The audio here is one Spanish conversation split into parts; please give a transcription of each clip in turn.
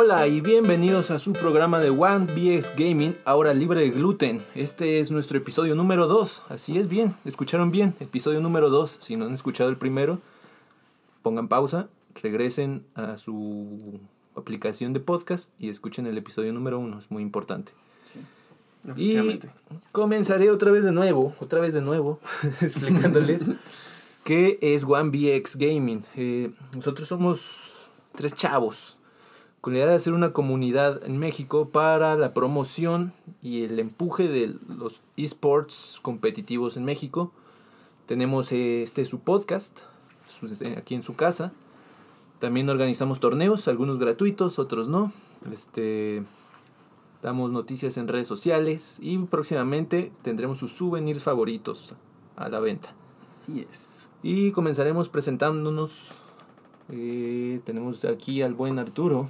Hola y bienvenidos a su programa de One BX Gaming, ahora libre de gluten. Este es nuestro episodio número 2. Así es bien, escucharon bien, episodio número 2. Si no han escuchado el primero, pongan pausa, regresen a su aplicación de podcast y escuchen el episodio número 1, es muy importante. Y comenzaré otra vez de nuevo, otra vez de nuevo, explicándoles qué es One BX Gaming. Eh, nosotros somos tres chavos con la idea de hacer una comunidad en México para la promoción y el empuje de los esports competitivos en México. Tenemos eh, este su podcast eh, aquí en su casa. También organizamos torneos, algunos gratuitos, otros no. Este damos noticias en redes sociales y próximamente tendremos sus souvenirs favoritos a la venta. Así es. Y comenzaremos presentándonos. Eh, tenemos aquí al buen Arturo.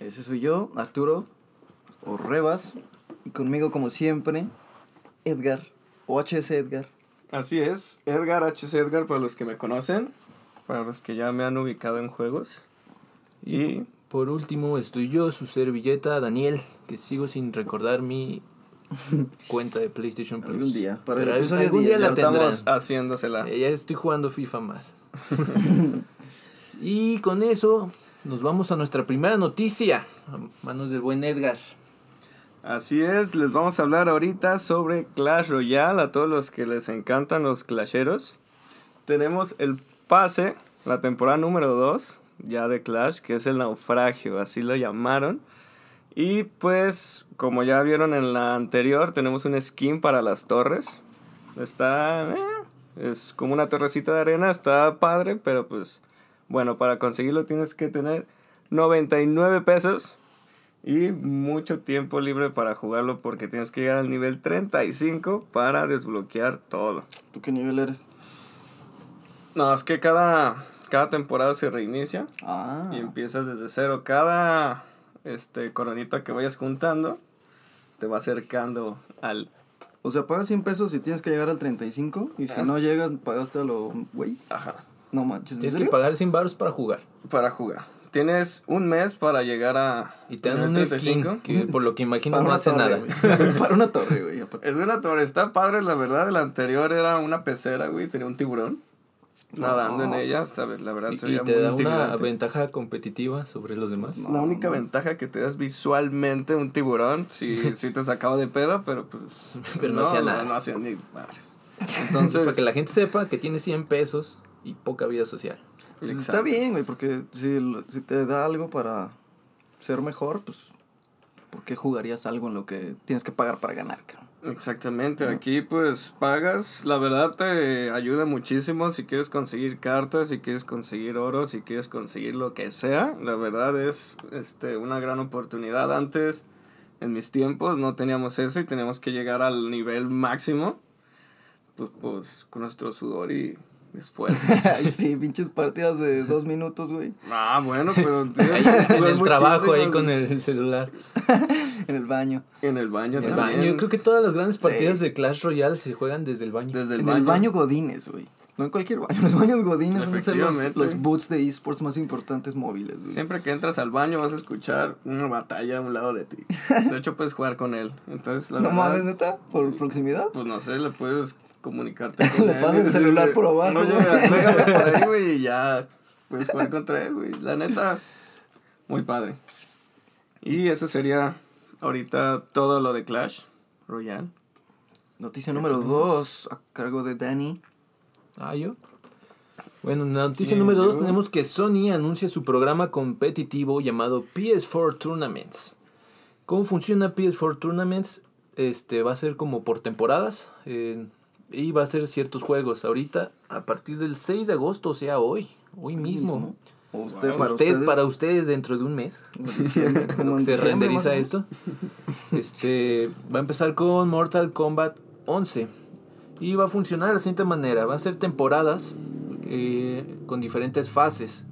Ese soy yo, Arturo Orrebas. Y conmigo, como siempre, Edgar, o HS Edgar. Así es, Edgar HS Edgar para los que me conocen, para los que ya me han ubicado en juegos. Y por último estoy yo, su servilleta Daniel, que sigo sin recordar mi cuenta de PlayStation Plus. Algún día, para Pero el episodio algún 10 día la tendrán. estamos haciéndosela. Eh, Ya estoy jugando FIFA más. y con eso nos vamos a nuestra primera noticia. A manos del buen Edgar. Así es, les vamos a hablar ahorita sobre Clash Royale a todos los que les encantan los clasheros. Tenemos el pase, la temporada número 2 ya de Clash, que es el naufragio, así lo llamaron. Y pues, como ya vieron en la anterior, tenemos un skin para las torres. Está... eh, es como una torrecita de arena, está padre, pero pues... Bueno, para conseguirlo tienes que tener 99 pesos y mucho tiempo libre para jugarlo porque tienes que llegar al nivel 35 para desbloquear todo. ¿Tú qué nivel eres? No, es que cada, cada temporada se reinicia Ah. y empiezas desde cero. Cada este, coronita que vayas juntando te va acercando al... O sea, pagas 100 pesos y tienes que llegar al 35. Y si no llegas, pagaste a lo. Güey. Ajá. No manches. ¿en Tienes que pagar 100 baros para jugar. Para jugar. Tienes un mes para llegar a... Y te dan un 35. skin que por lo que imagino Para no una hace torre, nada. Para una torre, güey. Es una torre, está padre, la verdad. El anterior era una pecera, güey, tenía un tiburón nadando en No. ella. ¿sabes? La verdad Y, se y te muy da una ventaja competitiva sobre los demás. No, La única no. ventaja que te das visualmente un tiburón, sí, sí te sacaba de pedo, pero pues... Pero no hacía nada. No, hacía ni madres. Entonces, Entonces, para que la gente sepa que tiene 100 pesos y poca vida social. Pues está bien, güey, porque si, si te da algo para ser mejor, pues. ¿Por qué jugarías algo en lo que tienes que pagar para ganar, cabrón? Exactamente, aquí pues pagas, la verdad te ayuda muchísimo si quieres conseguir cartas, si quieres conseguir oro, si quieres conseguir lo que sea, la verdad es este una gran oportunidad. Antes, en mis tiempos, no teníamos eso y teníamos que llegar al nivel máximo, pues, pues con nuestro sudor y esfuerzo. Ay, sí, pinches partidas de dos minutos, güey. ah, bueno, pero en el trabajo, ahí con el celular. En el baño. En el baño En el también. baño. Yo creo que todas las grandes Sí. partidas de Clash Royale se juegan desde el baño. Desde el en baño. el baño Godines, güey. No en cualquier baño. Los baños Godines son los, los boots de esports más importantes móviles, güey. Siempre que entras al baño vas a escuchar una batalla a un lado de ti. De hecho, puedes jugar con él. Entonces, la No verdad, mames, neta, por Sí. proximidad. pues no sé, le puedes comunicarte con Le él. pasas el y celular por abajo, Oye, güey. agrégame por ahí, güey, y ya puedes jugar contra él, güey. La neta, muy padre. Y eso sería ahorita todo lo de Clash Royale. Noticia número 2, a cargo de Danny. Ah, yo. Bueno, en la noticia número 2 yo. tenemos que Sony anuncia su programa competitivo llamado PS4 Tournaments. ¿Cómo funciona PS4 Tournaments? Este va a ser como por temporadas eh, y va a ser ciertos juegos. Ahorita, a partir del 6 de agosto, o sea, hoy, hoy mismo. O usted, Wow. para Usted, ustedes. para ustedes dentro de un mes. como se renderiza esto. Este va a empezar con Mortal Kombat 11 y va a funcionar de la siguiente manera: va a ser temporadas eh, con diferentes fases.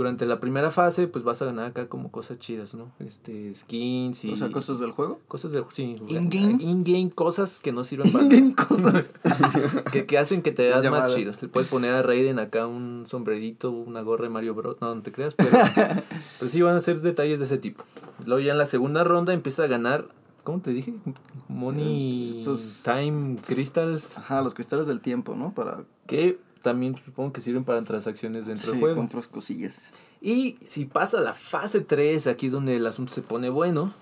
Durante la primera fase, pues vas a ganar acá como cosas chidas, ¿no? Este, skins y... O sea, cosas del juego. Cosas de... Sí. In-game. In-game, cosas que no sirven para... Venden cosas. que, que hacen que te veas más chido. Le puedes poner a Raiden acá un sombrerito, una gorra de Mario Bros. No, no te creas, pero, pero sí van a ser detalles de ese tipo. Luego ya en la segunda ronda empieza a ganar, ¿cómo te dije? Money Estos- Time Crystals, Ajá, los cristales del tiempo, ¿no? Para que también supongo que sirven para transacciones dentro sí, del juego. compras cosillas. Y si pasa la fase 3, aquí es donde el asunto se pone bueno,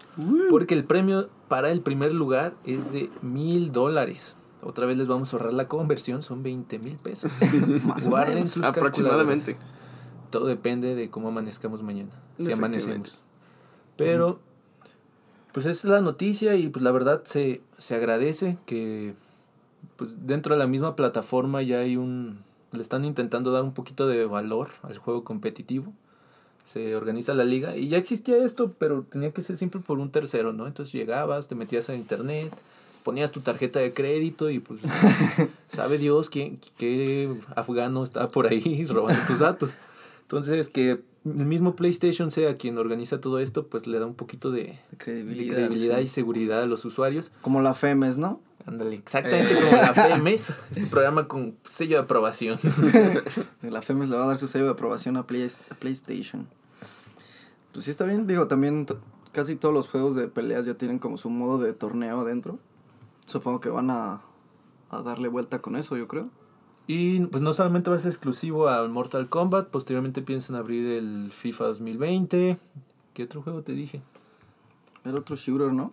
porque el premio para el primer lugar es de mil dólares. Otra vez les vamos a ahorrar la conversión, son 20 mil pesos. Más Guarden menos. sus Aproximadamente. Todo depende de cómo amanezcamos mañana. Si amanecemos. Pero, pues esa es la noticia y pues la verdad se, se agradece que pues dentro de la misma plataforma ya hay un... Le están intentando dar un poquito de valor al juego competitivo. Se organiza la liga y ya existía esto, pero tenía que ser siempre por un tercero, ¿no? Entonces llegabas, te metías a internet, ponías tu tarjeta de crédito y pues sabe Dios quién, qué afgano está por ahí robando tus datos. Entonces que el mismo PlayStation sea quien organiza todo esto, pues le da un poquito de, De de credibilidad. credibilidad sí. y seguridad a los usuarios. Como la FEMES, ¿no? Ándale, exactamente como la FEMES, este programa con sello de aprobación. La FEMES le va a dar su sello de aprobación a, Play- a PlayStation. Pues sí está bien. Digo, también casi todos los juegos de peleas ya tienen como su modo de torneo adentro. Supongo que van a, a darle vuelta con eso, yo creo. Y pues no solamente va a ser exclusivo al Mortal Kombat, posteriormente piensan abrir el FIFA 2020. ¿Qué otro juego te dije? Era otro shooter, ¿no?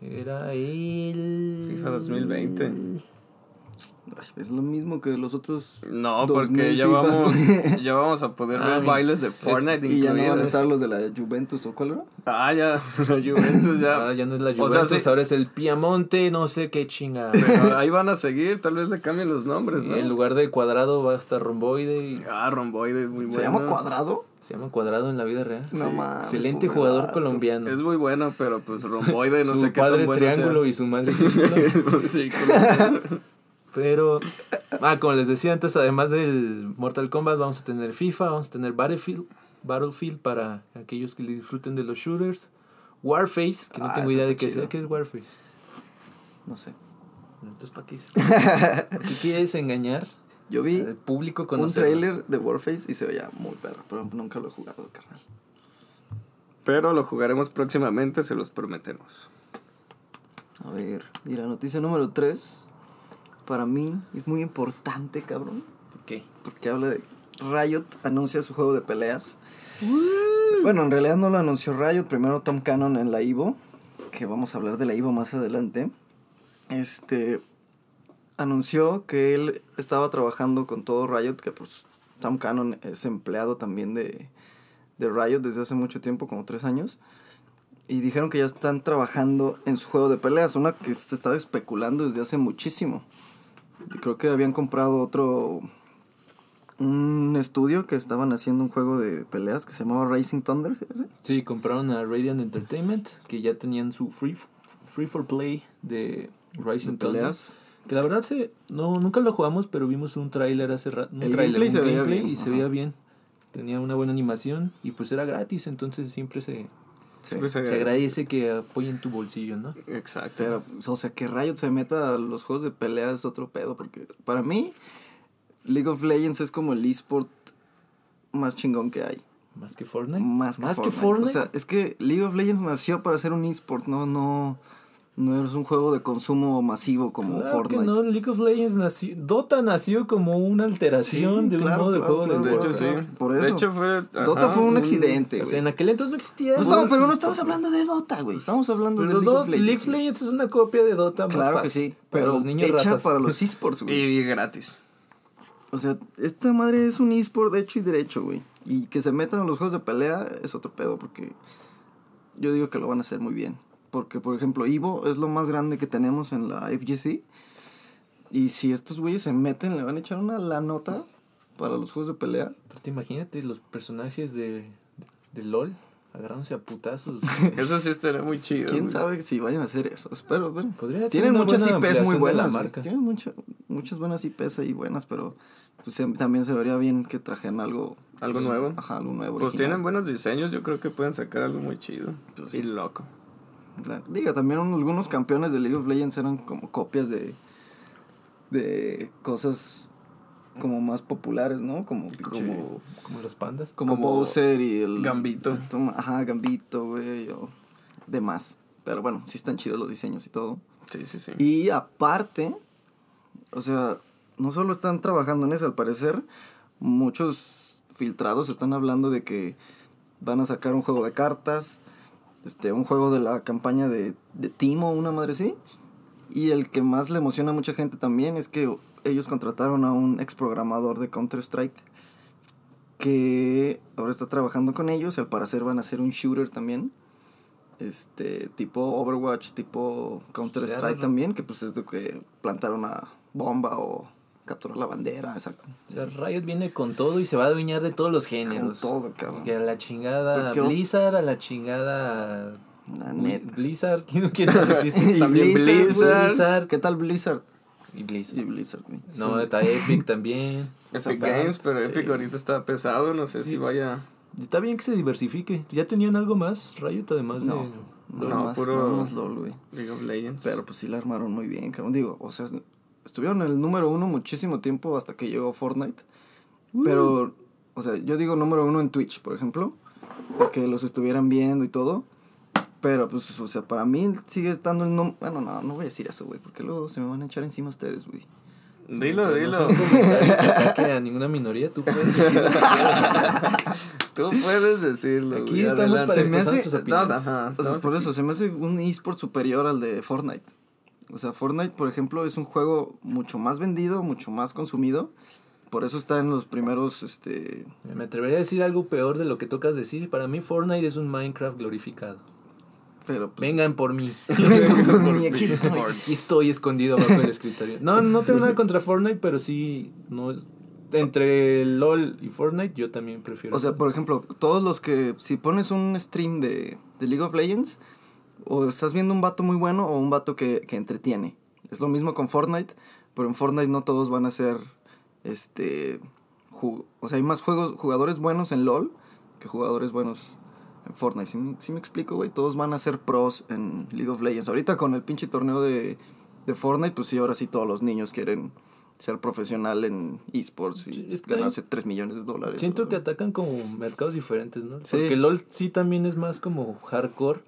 Era el... FIFA 2020. Es lo mismo que los otros. No, 2000 porque ya Fifas. vamos, ya vamos a poder Ah, ver mira. bailes de Fortnite y ya no van a estar los de la Juventus o cuál era. Ah, ya, la Juventus ya. Ah, ya no es la O sea, Juventus, sí. ahora es el Piamonte, no sé qué chinga. Pero ahí van a seguir, tal vez le cambien los nombres, ¿no? En lugar de cuadrado va a estar romboide y Ah, romboide, muy bueno. ¿Se llama Cuadrado? se llama cuadrado en la vida real. No Sí. mames, Excelente jugador colombiano. Es muy bueno, pero pues romboide, no su sé qué padre tan bueno sea. triángulo y su madre círculo. Pero, ah, como les decía antes, además del Mortal Kombat, vamos a tener FIFA, vamos a tener Battlefield, Battlefield para aquellos que le disfruten de los shooters. Warface, que no Ah, tengo idea de qué sea. ¿Qué es Warface? No sé. Entonces, ¿para qué, es? ¿Por qué quieres engañar Yo vi al público un conocerlo? trailer de Warface y se veía muy perro, pero nunca lo he jugado, carnal. Pero lo jugaremos próximamente, se los prometemos. A ver, y la noticia número 3, para mí es muy importante, cabrón, ¿Por qué? porque habla de Riot anuncia su juego de peleas. Bueno, en realidad no lo anunció Riot, primero Tom Cannon en la Evo, que vamos a hablar de la Evo más adelante. Este anunció que él estaba trabajando con todo Riot, que pues Tom Cannon es empleado también de, de Riot desde hace mucho tiempo, como tres años. Y dijeron que ya están trabajando en su juego de peleas, una que se estaba especulando desde hace muchísimo. Creo que habían comprado otro un estudio que estaban haciendo un juego de peleas que se llamaba Racing Thunder, ¿sí? Sí, compraron a Radiant Entertainment, que ya tenían su free, free for play de Rising De Thunder. Que la verdad se, no, nunca lo jugamos, pero vimos un tráiler hace rato. Un tráiler, gameplay un se gameplay bien, y se veía bien. Tenía una buena animación y pues era gratis, entonces siempre se, Sí. Siempre se agradece que apoyen tu bolsillo, ¿no? Exacto. Pero, o sea, que Riot se meta a los juegos de peleas es otro pedo, porque para mí League of Legends es como el esport más chingón que hay. Más que Fortnite. Más que, Fortnite. O sea, es que League of Legends nació para ser un esport, no, no, no es un juego de consumo masivo como Claro Fortnite. que no, League of Legends nació, Dota nació como una alteración Sí, de un claro, modo de juego claro, de de hecho, sí. Por De eso. hecho, fue. Dota ajá, fue un accidente, O sea, en aquel entonces no existía. No pero no estamos hablando de Dota, güey. Estamos hablando Pero de League of Legends. League of. Legends es una copia de Dota más Claro que sí, para pero los niños hecha ratas. para los esports, güey. Y gratis. O sea, esta madre es un esport de hecho y derecho, güey. Y que se metan a los juegos de pelea es otro pedo, porque yo digo que lo van a hacer muy bien. Porque, por ejemplo, Evo es lo más grande que tenemos en la FGC. Y si estos güeyes se meten, le van a echar una la nota para los juegos de pelea. Aparte, imagínate los personajes de, de LOL agarrándose a putazos. Eso sí estaría muy chido. ¿Quién güey. sabe si vayan a hacer eso? Espero, ser Tienen muchas IPs muy buenas. marca. Tienen mucha- muchas buenas IPs ahí buenas, pero pues, también se vería bien que trajeran algo. Algo pues, nuevo. Ajá, algo nuevo. Pues original. tienen buenos diseños, yo creo que pueden sacar algo muy chido. Pues y loco. La- Diga, también un- algunos campeones de League of Legends eran como copias de. de cosas como más populares, ¿no? Como. Como, Como los pandas. como, Como Bowser y el. Gambito. esto, ajá, Gambito, güey, o demás. Pero bueno, sí están chidos los diseños y todo. Sí, sí, sí. Y aparte, o sea, no solo están trabajando en eso, al parecer, muchos filtrados están hablando de que van a sacar un juego de cartas, este, un juego de la campaña de, de Timo, una madre así. Y el que más le emociona a mucha gente también es que ellos contrataron a un ex programador de Counter-Strike que ahora está trabajando con ellos y al parecer van a hacer un shooter también. Este, tipo Overwatch, tipo Counter-Strike también, que pues es de que plantar una bomba o capturar la bandera, exacto. O sea, Riot viene con todo y se va a adueñar de todos los géneros. Con todo, cabrón. Que a la chingada Porque- Blizzard, a la chingada. La neta. Blizzard, ¿quién, quién más existe? Y También Blizzard, Blizzard. Blizzard. ¿Qué tal Blizzard? Y Y Blizzard. Blizzard, güey. No, está Epic también. Epic Games, pero sí. Epic ahorita está pesado, no sé si vaya... Está bien que se diversifique. ¿Ya tenían algo más, Riot, además No. de. Nada No, más, puro- nada más LOL, güey. League of Legends. Pero pues sí la armaron muy bien, cabrón. Digo, o sea, estuvieron en el número uno muchísimo tiempo hasta que llegó Fortnite. Pero, o sea, yo digo número uno en Twitch, por ejemplo. Que los estuvieran viendo y todo. Pero, pues, o sea, para mí sigue estando el número... Bueno, no, no voy a decir eso, güey. Porque luego se me van a echar encima ustedes, güey. Dilo, dilo. No que ataque a ninguna minoría, tú puedes decir lo que quieras. Tú puedes decirlo. Aquí güey, estamos adelante. para Se me expresar hace- tus opiniones. Estamos- ajá, O sea, estamos por aquí. eso, se me hace un eSport superior al de Fortnite. O sea, Fortnite, por ejemplo, es un juego mucho más vendido, mucho más consumido. Por eso está en los primeros, este... Me atrevería a decir algo peor de lo que tocas decir. Para mí, Fortnite es un Minecraft glorificado. Pero, pues... Vengan por mí. Vengan por mí, aquí estoy. Aquí estoy escondido bajo el escritorio. No, no tengo nada contra Fortnite, pero sí, no entre LOL y Fortnite yo también prefiero. O sea, por ejemplo, todos los que... Si pones un stream de, de League of Legends, o estás viendo un vato muy bueno o un vato que, que entretiene. Es lo mismo con Fortnite, pero en Fortnite no todos van a ser, este... o sea, hay más juegos, jugadores buenos en LOL que jugadores buenos en Fortnite. ¿Sí, me- sí me explico, güey? Todos van a ser pros en League of Legends. Ahorita con el pinche torneo de, de Fortnite, pues sí, ahora sí todos los niños quieren ser profesional en esports y Sí, ganarse 3 millones de dólares. Siento que atacan como mercados diferentes, ¿no? Sí. Porque LOL sí también es más como hardcore.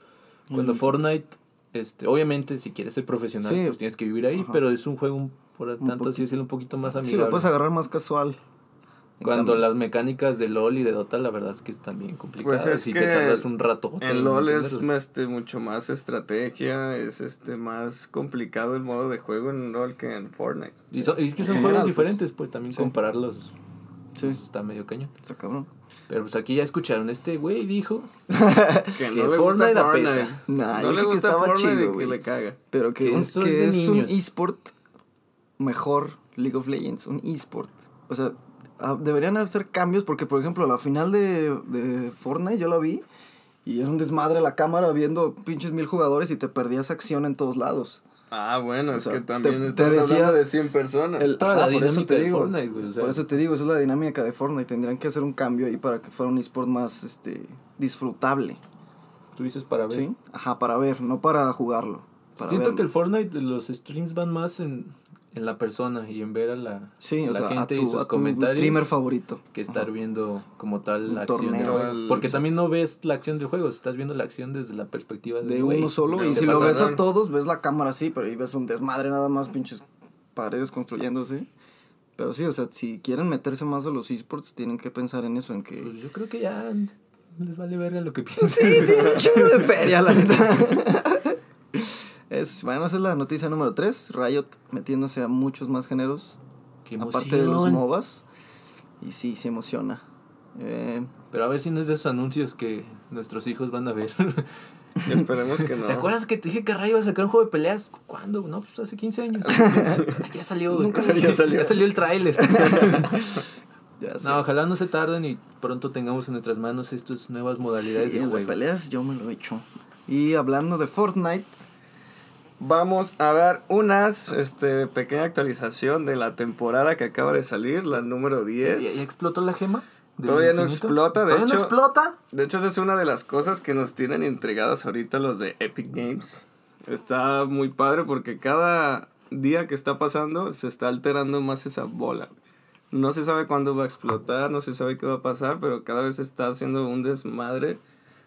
Cuando Mm, sí. Fortnite, este, obviamente si quieres ser profesional, Sí. pues tienes que vivir ahí, Ajá. pero es un juego un- por tanto así decirlo un poquito más Sí, amigable. lo puedes agarrar más casual. Cuando las mecánicas de LOL y de Dota, la verdad es que están bien complicadas Pues es y que te tardas un rato. En LOL es este, mucho más estrategia, es este más complicado el modo de juego en LOL que en Fortnite. Y, son- y es que son En juegos general, pues, diferentes, pues también sí. compararlos Sí, pues, está medio cañón. está cabrón. Pero pues aquí ya escucharon, este güey dijo Que, Que no Fortnite apesta. Nah, no le que gusta estaba Fortnite chido, y que güey. le caga. Pero que, Que que es es un esport mejor League of Legends, un esport. O sea, ah, deberían hacer cambios porque, por ejemplo, la final de, de Fortnite yo la vi y era un desmadre la cámara viendo pinches mil jugadores y te perdías acción en todos lados. Ah, bueno, O es sea, que te- también te estás decía- hablando de 100 personas. El- toda la Ajá, por eso dinámica te de digo. Fortnite, güey. O sea, Por eso te digo, esa es la dinámica de Fortnite. Tendrían que hacer un cambio ahí para que fuera un esport más este, disfrutable. tú dices para ver. ¿Sí? Ajá, para ver, no para jugarlo. Para Siento verlo. que el Fortnite, los streams van más en, en la persona y en ver a la, Sí, o la sea, gente a y tu, sus a tu comentarios. streamer favorito. que estar Ajá. viendo como tal Un la acción del juego. El- Porque también no ves la acción del juego, estás viendo la acción desde la perspectiva de, uno solo. de Y si lo ves a todos, ves la cámara así, pero ahí ves un desmadre nada más, pinches paredes construyéndose. Pero sí, o sea, si quieren meterse más a los esports, tienen que pensar en eso, en que... Pues yo creo que ya les vale verga lo que piensan. Sí, tiene un chingo de feria, la neta. Eso, bueno, esa es la noticia número 3. Riot metiéndose a muchos más géneros, Qué aparte de los. MOBAs. Y sí, se emociona. Eh, Pero a ver si no es de esos anuncios que nuestros hijos van a ver. Esperemos que no. ¿Te acuerdas que te dije que Ray iba a sacar un juego de peleas? ¿Cuándo? No, pues hace 15 años. ya salió, güey. Nunca Ya salió. Ya salió el tráiler. no, ojalá no se tarden y pronto tengamos en nuestras manos estas nuevas modalidades Sí, de el juego. peleas yo me lo he hecho. Y hablando de Fortnite, vamos a dar unas este, pequeña actualización de la temporada que acaba de salir, la número 10. ¿Ya, ya explotó la gema? Todavía no explota, de ¿Todavía no hecho- explota? De hecho, esa es una de las cosas que nos tienen intrigados ahorita los de Epic Games. Está muy padre porque cada día que está pasando se está alterando más esa bola. No se sabe cuándo va a explotar, no se sabe qué va a pasar, pero cada vez está haciendo un desmadre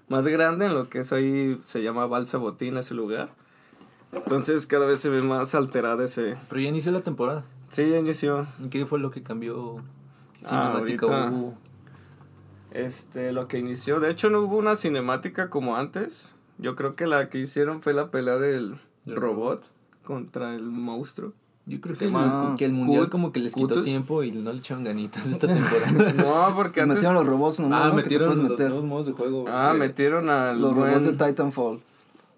más grande en lo que es ahí, se llama Balsa Botín, ese lugar. Entonces cada vez se ve más alterada ese... Pero ya inició la temporada. Sí, ya inició. ¿Y qué fue lo que cambió? ¿Qué Ah, cinemática ahorita- hubo? Este, lo que inició, de hecho no hubo una cinemática como antes. Yo creo que la que hicieron fue la pelea del robot contra el monstruo. Yo creo que, que el mundial Cut- como que les quitó Cutus. tiempo y no le echaron ganitas esta temporada. No, porque Que antes... metieron los robots nomás, ah, ¿no? Metieron los meter. nuevos modos de juego. Ah, Eh, metieron al Los buen- robots de Titanfall.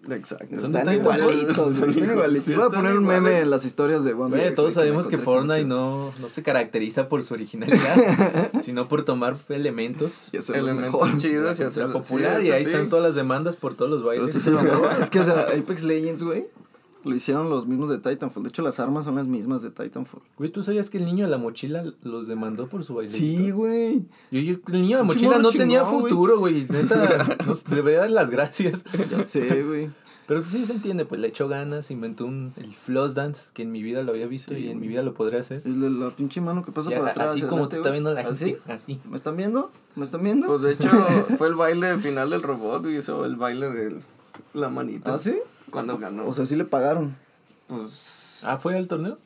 Exacto. Son Están igualitos, Son están igualitos. sí, Voy a poner un meme en las historias de One Piece, todos sabemos que Fortnite no, no se caracteriza por su originalidad, sino por tomar elementos Y hacerlo Elementos mejor. chidos y la popular sí, y ahí sí. están todas las demandas por todos los bailes. mamó. Es que, o sea, Apex Legends, güey, lo hicieron los mismos de Titanfall. De hecho, las armas son las mismas de Titanfall. Güey, ¿tú sabías que el niño de la mochila los demandó por su baile? Sí, güey. Yo, yo- el niño de la mochila no tenía güey. futuro, güey. Neta, nos debería dar las gracias. Ya sé, güey. Pero pues, sí se entiende, pues le echó ganas, inventó un, el floss dance, que en mi vida lo había visto Sí, y en mi vida lo podré hacer. Es la, la pinche mano que pasa Sí, por atrás. así como adelante, te está viendo la ¿Así? gente. Así. ¿Me están viendo? ¿Me están viendo? Pues de hecho fue el baile final del robot y hizo el baile de la manita. ¿Ah, sí? Cuando ganó. O sea, sí le pagaron. pues... Ah, ¿fue al torneo?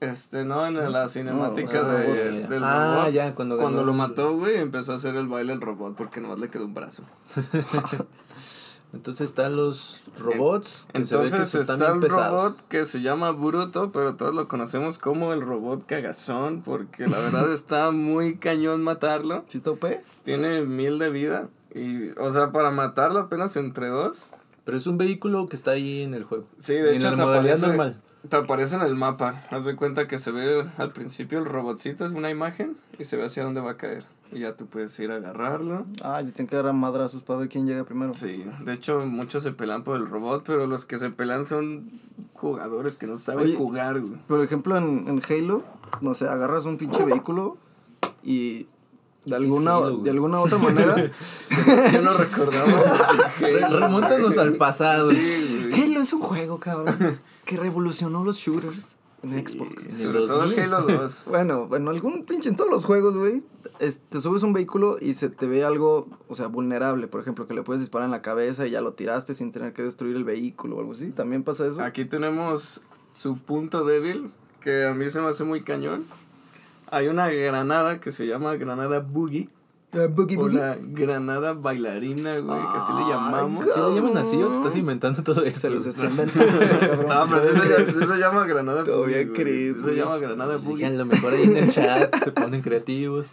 Este, no, en la cinemática No, de, ah, ya. del Ah, robot. ya, cuando ganó lo el- mató, güey, empezó a hacer el baile el robot porque nomás le quedó un brazo. Entonces están los robots, que se ve que Entonces se está están el pesados. robot que se llama Bruto, pero todos lo conocemos como el robot cagazón porque la verdad está muy cañón matarlo. ¿Sí está OP? Tiene mil de vida y, o sea, para matarlo apenas entre dos. Pero es un vehículo que está ahí en el juego. Sí, de en hecho la te aparece, normal. te aparece en el mapa. Haz de cuenta que se ve al principio el robotcito, es una imagen y se ve hacia dónde va a caer. Y ya tú puedes ir a agarrarlo. Ah, se tienen que agarrar madrazos para ver quién llega primero. Sí, de hecho muchos se pelean por el robot, pero los que se pelean son jugadores que no saben Oye. jugar, güey. Por ejemplo, en, en Halo, no sé, agarras un pinche vehículo y de alguna, de alguna otra manera. Yo no recordaba. Re- remóntanos al pasado. Sí. Halo es un juego, cabrón, que revolucionó los shooters en Xbox. Sobre todo el 2000. Halo 2. Bueno, en algún pinche, en todos los juegos, güey, es- te subes un vehículo y se te ve algo, o sea, vulnerable. Por ejemplo, que le puedes disparar en la cabeza y ya lo tiraste sin tener que destruir el vehículo o algo así. ¿También pasa eso? Aquí tenemos su punto débil, que a mí se me hace muy cañón. Hay una granada que se llama granada boogie. Ah, boogie, O boogie. la granada bailarina, güey, que así le llamamos. ¿Sí le llaman así o te estás inventando todo esto? Se los está inventando, cabrón. No, pero sí se, se llama granada Todavía boogie. crees, Se llama granada Pues boogie. a lo mejor ahí en el chat se ponen creativos.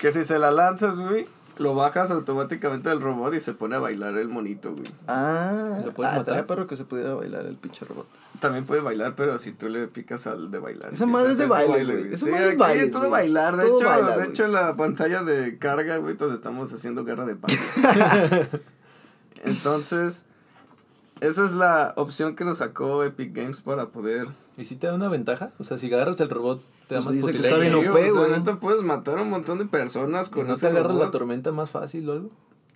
Que si se la lanzas, güey, lo bajas automáticamente del robot y se pone a bailar el monito, güey. Ah, ¿Lo puedes ah, matar? perro que se pudiera bailar el pinche robot. También puede bailar, pero si tú le picas al de bailar. Esa madre es de bailes, güey. Esa Sí, madre es es todo güey. bailar. De Todo hecho, baila, de güey. hecho, en la pantalla de carga, güey, todos estamos haciendo guerra de pan. Entonces, esa es la opción que nos sacó Epic Games para poder. ¿Y si te da una ventaja? O sea, si agarras el robot, te Pues dice que está bien OP, o sea, güey. neta puedes matar a un montón de personas ¿Y con ¿No te agarras la tormenta más fácil o algo?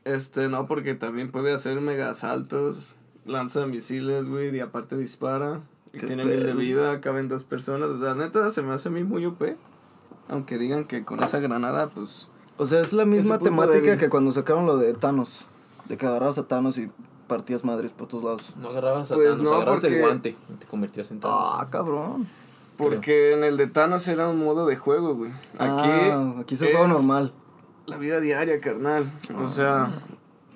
Este, no, porque también puede hacer mega saltos, lanza misiles, güey, y aparte dispara. Y tiene mil de vida, caben dos personas. O sea, neta, se me hace a mí muy OP. Aunque digan que con esa granada, pues. O sea, es la misma temática que cuando sacaron lo de Thanos. De que agarrabas a Thanos y partías madres por todos lados. No agarrabas a Pues Thanos, no, agarrabas el guante y te convertías en Thanos. Ah, cabrón. Porque en el de Thanos era un modo de juego, güey. Aquí. Ah, aquí es el juego normal. La vida diaria, carnal. O sea,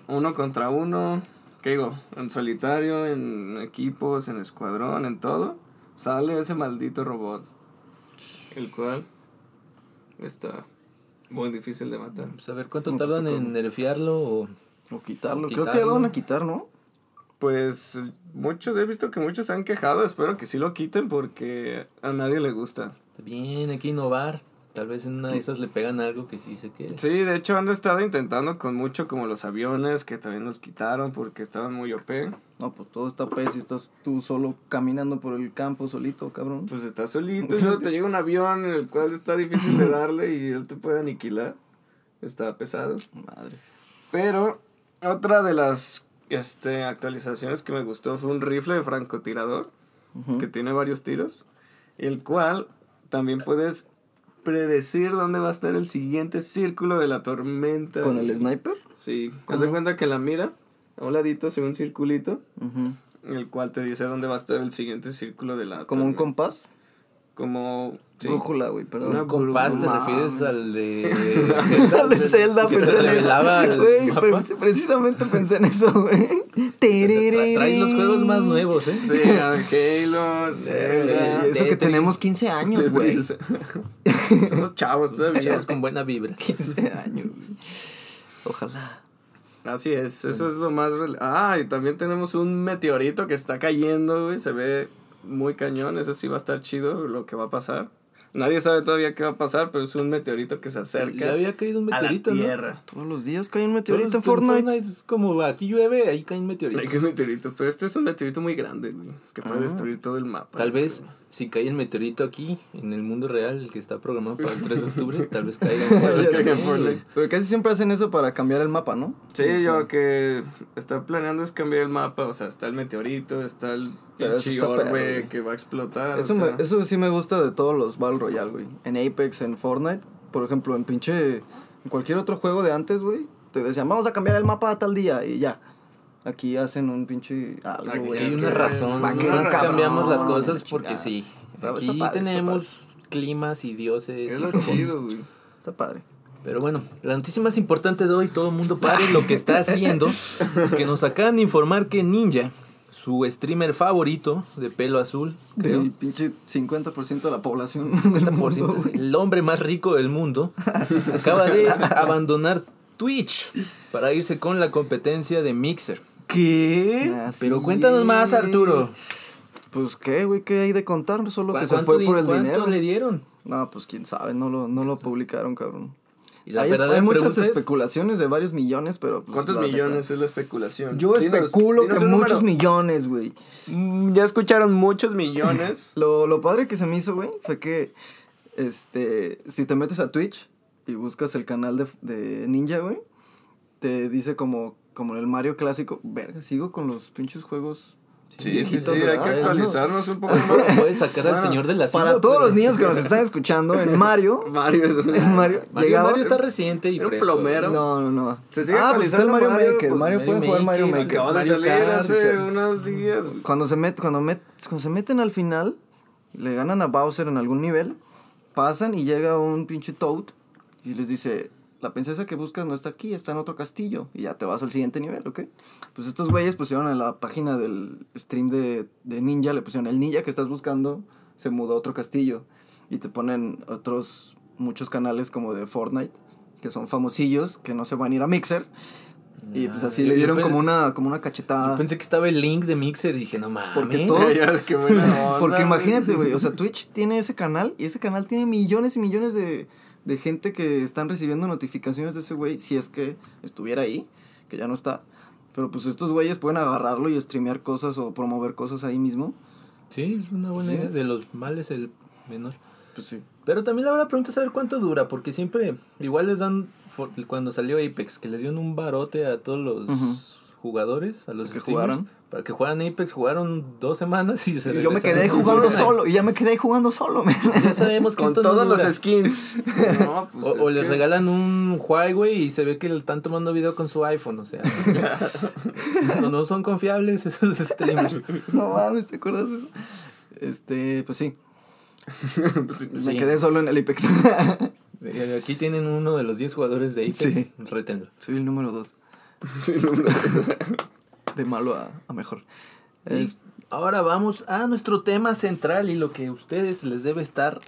uno contra uno. ¿Qué digo? En solitario, en equipos, en escuadrón, en todo. Sale ese maldito robot. El cual está muy difícil de matar. Pues a ver cuánto No, pues, tardan en nerfearlo o... O quitarlo. O Creo que ya lo van a quitar, ¿no? Pues muchos, he visto que muchos se han quejado. Espero que sí lo quiten porque a nadie le gusta. Bien, hay que innovar. Tal vez en una de esas le pegan algo que sí se quede. Sí, de hecho han estado intentando con mucho como los aviones que también los quitaron porque estaban muy OP. No, pues todo está pez y estás tú solo caminando por el campo solito, cabrón. Pues estás solito y luego te llega un avión en el cual está difícil de darle y él te puede aniquilar. Está pesado. Madre. Pero otra de las este, actualizaciones que me gustó fue un rifle de francotirador que tiene varios tiros, el cual también puedes predecir dónde va a estar el siguiente círculo de la tormenta. ¿Con el sniper? Sí. Haz de cuenta que la mira, a un ladito se ve un circulito, Ujú. el cual te dice dónde va a estar el siguiente círculo de la ¿Como un compás? Como... sí. Brújula, güey, perdón. Una Un compás te refieres al de Al de Zelda, que pensé en eso. Güey, pre- precisamente pensé en eso, güey. Tra- Traes los juegos más nuevos, ¿eh? Sí, Halo, Zelda, Eso que tenemos 15 años, güey. Somos chavos todavía. Chavos con buena vibra. 15 años, güey. Ojalá. Así es, eso es lo más... Ah, y también tenemos un meteorito que está cayendo, güey, se ve muy cañón, eso sí va a estar chido lo que va a pasar. Nadie sabe todavía qué va a pasar, pero es un meteorito que se acerca Ya había caído un a la meteorito, ¿no? Tierra. Todos los días cae un Todos meteorito en los- Fortnite. Es como aquí llueve, ahí caen meteoritos. Hay que meteorito, pero este es un meteorito muy grande, güey, que puede Ah. destruir todo el mapa. Tal vez creo. si cae el meteorito aquí, en el mundo real, el que está programado para el 3 de octubre, tal vez caiga Tal vez en caiga en Fortnite. Pero casi siempre hacen eso para cambiar el mapa, ¿no? Sí, yo que está planeando es cambiar el mapa, o sea, está el meteorito, está el Pero eso está orbe que va a explotar. Eso, o sea, me- eso sí me gusta de todos los Battle Royale, güey. En Apex, en Fortnite, por ejemplo, en pinche. En cualquier otro juego de antes, güey, te decían, vamos a cambiar el mapa a tal día y ya. Aquí hacen un pinche. Algo, Aquí güey. Hay una razón, no cabrón, cambiamos las la cosas porque sí. Está- está Aquí padre, está tenemos climas y dioses es lo chido, güey. Está padre. Pero bueno, la noticia más importante de hoy, todo el mundo pare lo que está haciendo, que nos acaban de informar que Ninja, su streamer favorito de pelo azul, creo, Del pinche 50% de la población. del 50%, mundo, güey. el hombre más rico del mundo, acaba de abandonar Twitch para irse con la competencia de Mixer. ¿Qué? Así Pero cuéntanos más. Arturo. Pues qué, güey, ¿qué hay de contar? Solo que ¿Cu- se ¿Cuánto, fue por el cuánto dinero. le dieron? No, pues quién sabe, no lo, no lo publicaron, cabrón. Y la hay, verdadera hay muchas es, especulaciones de varios millones, pero. pues, ¿Cuántos millones es la especulación? Yo Dinos- especulo dinos que muchos número. millones, güey. Mm, Ya escucharon muchos millones. Lo, lo padre que se me hizo, güey, fue que. Este. Si te metes a Twitch y buscas el canal de, de Ninja, güey, te dice como. Como el Mario clásico. Verga, sigo con los pinches juegos. Sí, sí, viejitos, sí, hay ¿verdad? que actualizarnos un poco más. puedes sacar al Bueno, señor de la Para todos los niños que nos están escuchando, en Mario. Mario es En Mario, Mario, llegaba. Mario está reciente y fresco. plomero. No, no, no. Se sigue ah, pues está el actualizando Mario, Mario, Maker. pues, Mario Mario puede jugar Mario Maker. Acaba de salir hace unos días. Cuando se, met, cuando, met, cuando se meten al final, le ganan a Bowser en algún nivel, pasan y llega un pinche Toad y les dice, la princesa que buscas no está aquí, está en otro castillo. Y ya te vas al siguiente nivel, ¿ok? Pues estos güeyes pusieron en la página del stream de, de Ninja, le pusieron, el ninja que estás buscando se mudó a otro castillo. Y te ponen otros, muchos canales como de Fortnite, que son famosillos, que no se van a ir a Mixer. Y pues así yo- le dieron como una, como una cachetada. Yo pensé que estaba el link de Mixer y dije, no mames. Porque todo- Ya ves qué buena onda, Porque imagínate, güey, o sea, Twitch tiene ese canal y ese canal tiene millones y millones de, de gente que están recibiendo notificaciones de ese güey si es que estuviera ahí, que ya no está. Pero pues estos güeyes pueden agarrarlo y streamear cosas o promover cosas ahí mismo. Sí, es una buena Sí. idea. De los males el menor. Pues sí. Pero también la verdad pregunta es saber cuánto dura, porque siempre, igual les dan, cuando salió Apex, que les dieron un barote a todos los jugadores, a los Que streamers, jugaran. Para que jugaran Apex, jugaron dos semanas y se yo me quedé jugando solo, y ya me quedé jugando solo, man. Ya sabemos que Con esto no todos dura. los skins. No, pues O, o es les que- regalan un Huawei y se ve que le están tomando video con su iPhone, o sea. no, no son confiables esos streamers. No mames, ¿te acuerdas de eso? Este, pues sí, Sí. me Sí. quedé solo en el Apex. Aquí tienen uno de los 10 jugadores de Apex. Sí. Rétenlo. Soy el número dos, Sí, no, no, eso. De malo a, a mejor. Es- ahora vamos a nuestro tema central y lo que a ustedes les debe estar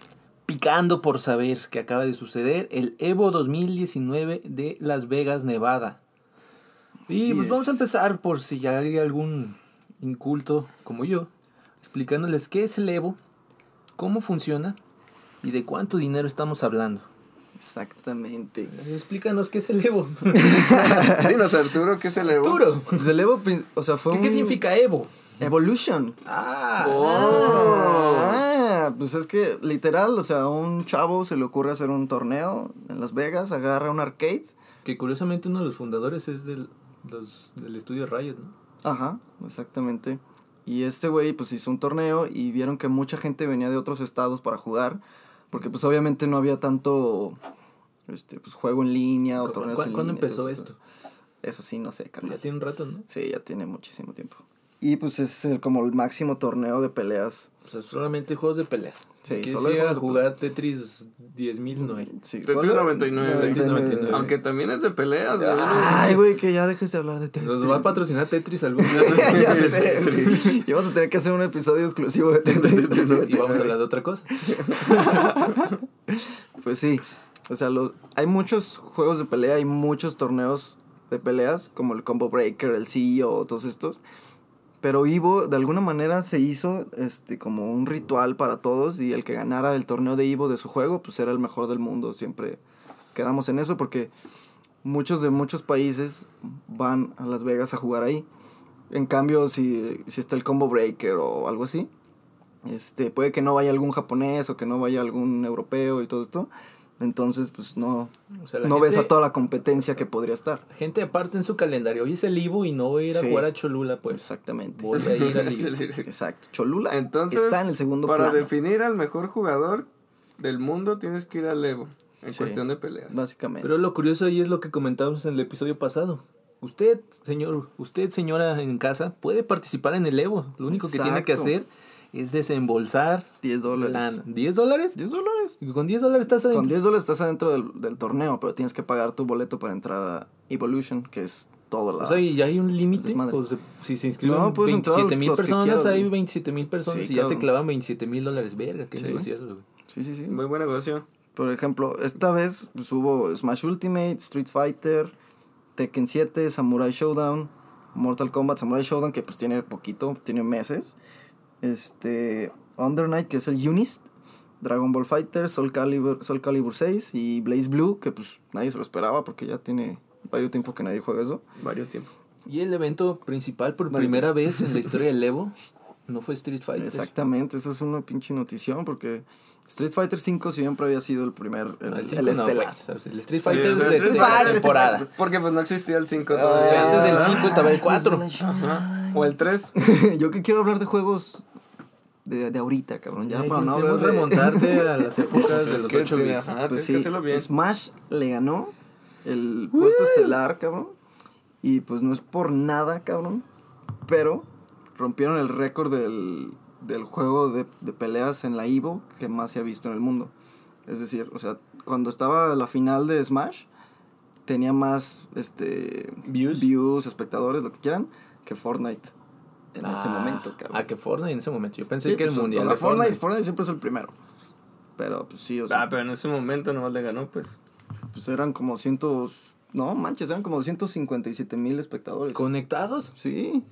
picando por saber que acaba de suceder, el Evo 2019 de Las Vegas, Nevada. Y pues vamos a empezar por si ya hay algún inculto como yo, explicándoles qué es el Evo, cómo funciona ¿Y de cuánto dinero estamos hablando? Exactamente. Explícanos qué es el Evo. Dinos, Arturo, ¿qué es el Evo? Arturo, Pues el Evo, prin- o sea, fue ¿qué, un... qué significa Evo? Evolution. Ah, Oh. Ah, pues es que literal, o sea, a un chavo se le ocurre hacer un torneo en Las Vegas, agarra un arcade. que curiosamente uno de los fundadores es del, los, del estudio Riot, ¿no? Ajá, exactamente. Y este güey pues hizo un torneo y vieron que mucha gente venía de otros estados para jugar, porque pues obviamente no había tanto este pues juego en línea o ¿Cu- torneos cu- en ¿Cuándo línea, empezó eso- esto? Eso sí, no sé, carnal. Ya tiene un rato, ¿no? Sí, ya tiene muchísimo tiempo. Y pues es el- como el máximo torneo de peleas. O sea, solamente juegos de peleas. Sí, que solo sea jugar Tetris 10.000 no hay. Sí, Tetris ¿cuál era? 99. Tetris 99. Aunque también es de peleas. güey. Ay, güey, que ya dejes de hablar de Tetris. Nos va a patrocinar Tetris algún día. ya sé. Y vamos a tener que hacer un episodio exclusivo de Tetris. y vamos a hablar de otra cosa. Pues sí. O sea, lo- hay muchos juegos de pelea, hay muchos torneos de peleas, como el Combo Breaker, el CEO, todos estos. Pero Ivo, de alguna manera, se hizo este, como un ritual para todos y el que ganara el torneo de Ivo de su juego, pues era el mejor del mundo. Siempre quedamos en eso porque muchos de muchos países van a Las Vegas a jugar ahí. En cambio, si, si está el Combo Breaker o algo así, este, puede que no vaya algún japonés o que no vaya algún europeo y todo esto. Entonces, pues no, O sea, la no ves a toda la competencia que podría estar. Gente aparte en su calendario. Hoy es el Ivo y no voy a ir a jugar a Cholula, pues. Exactamente. Voy a ir al Ivo. Exacto. Cholula Entonces, está en el segundo para plano, definir al mejor jugador del mundo tienes que ir al Evo. En Sí. cuestión de peleas. básicamente. Pero lo curioso ahí es lo que comentábamos en el episodio pasado. Usted, señor, usted, señora en casa, puede participar en el Evo. Lo único que tiene que hacer es desembolsar 10 dólares. lana. ¿10 dólares? 10 dólares. Y con 10 dólares estás adentro. Con 10 dólares estás adentro del, del torneo, pero tienes que pagar tu boleto para entrar a Evolution, que es todo la... O sea, y ya hay un límite. o sea, si se inscriben No, puedes entrar 27 mil personas, quieras, hay güey. 27 mil personas Sí, y ya se clavan 27 mil dólares. Verga, qué Sí. negociazo, güey. sí, sí, sí. Muy buen negocio. Por ejemplo, esta vez pues, hubo Smash Ultimate, Street Fighter, Tekken 7, Samurai Showdown, Mortal Kombat, Samurai Showdown, que pues tiene poquito, tiene meses. Este, Under Night, que es el Unist, Dragon Ball Fighter, Soul Calibur, Soul Calibur 6 y Blaze Blue, que pues nadie se lo esperaba porque ya tiene varios tiempo que nadie juega eso. Varios tiempos. Y el evento principal por primera vez en la historia del Evo no fue Street Fighter. Exactamente, eso es una pinche notición porque Street Fighter 5 siempre había sido el primer, el, El, el cinco no, estelar. ¿sabes? El Street Fighter sea, de, Street de Fighter, temporada. Porque pues no existía el 5 Ah, todavía. antes del 5 estaba el 4. Ajá. O el 3. Yo que quiero hablar de juegos de, de ahorita, cabrón. Ya Ay, para no hablar de... remontarte a las épocas de Es los que 8 tiene- bits. Pues sí, bien. Smash le ganó el puesto estelar, cabrón. Y pues no es por nada, cabrón. Pero rompieron el récord del, del juego de, de peleas en la Evo que más se ha visto en el mundo. Es decir, o sea, cuando estaba la final de Smash, tenía más este Views. views, espectadores, lo que quieran, que Fortnite en ese Ah, momento, cabrón. Ah, que Fortnite en ese momento. Yo pensé Sí, que el pues, mundial o sea, de Fortnite. Fortnite, Fortnite siempre es el primero. Pero pues sí, o sea, Ah, pero en ese momento no le ganó, pues. pues eran como cientos, no manches, eran como 157 mil espectadores. ¿Conectados? Sí,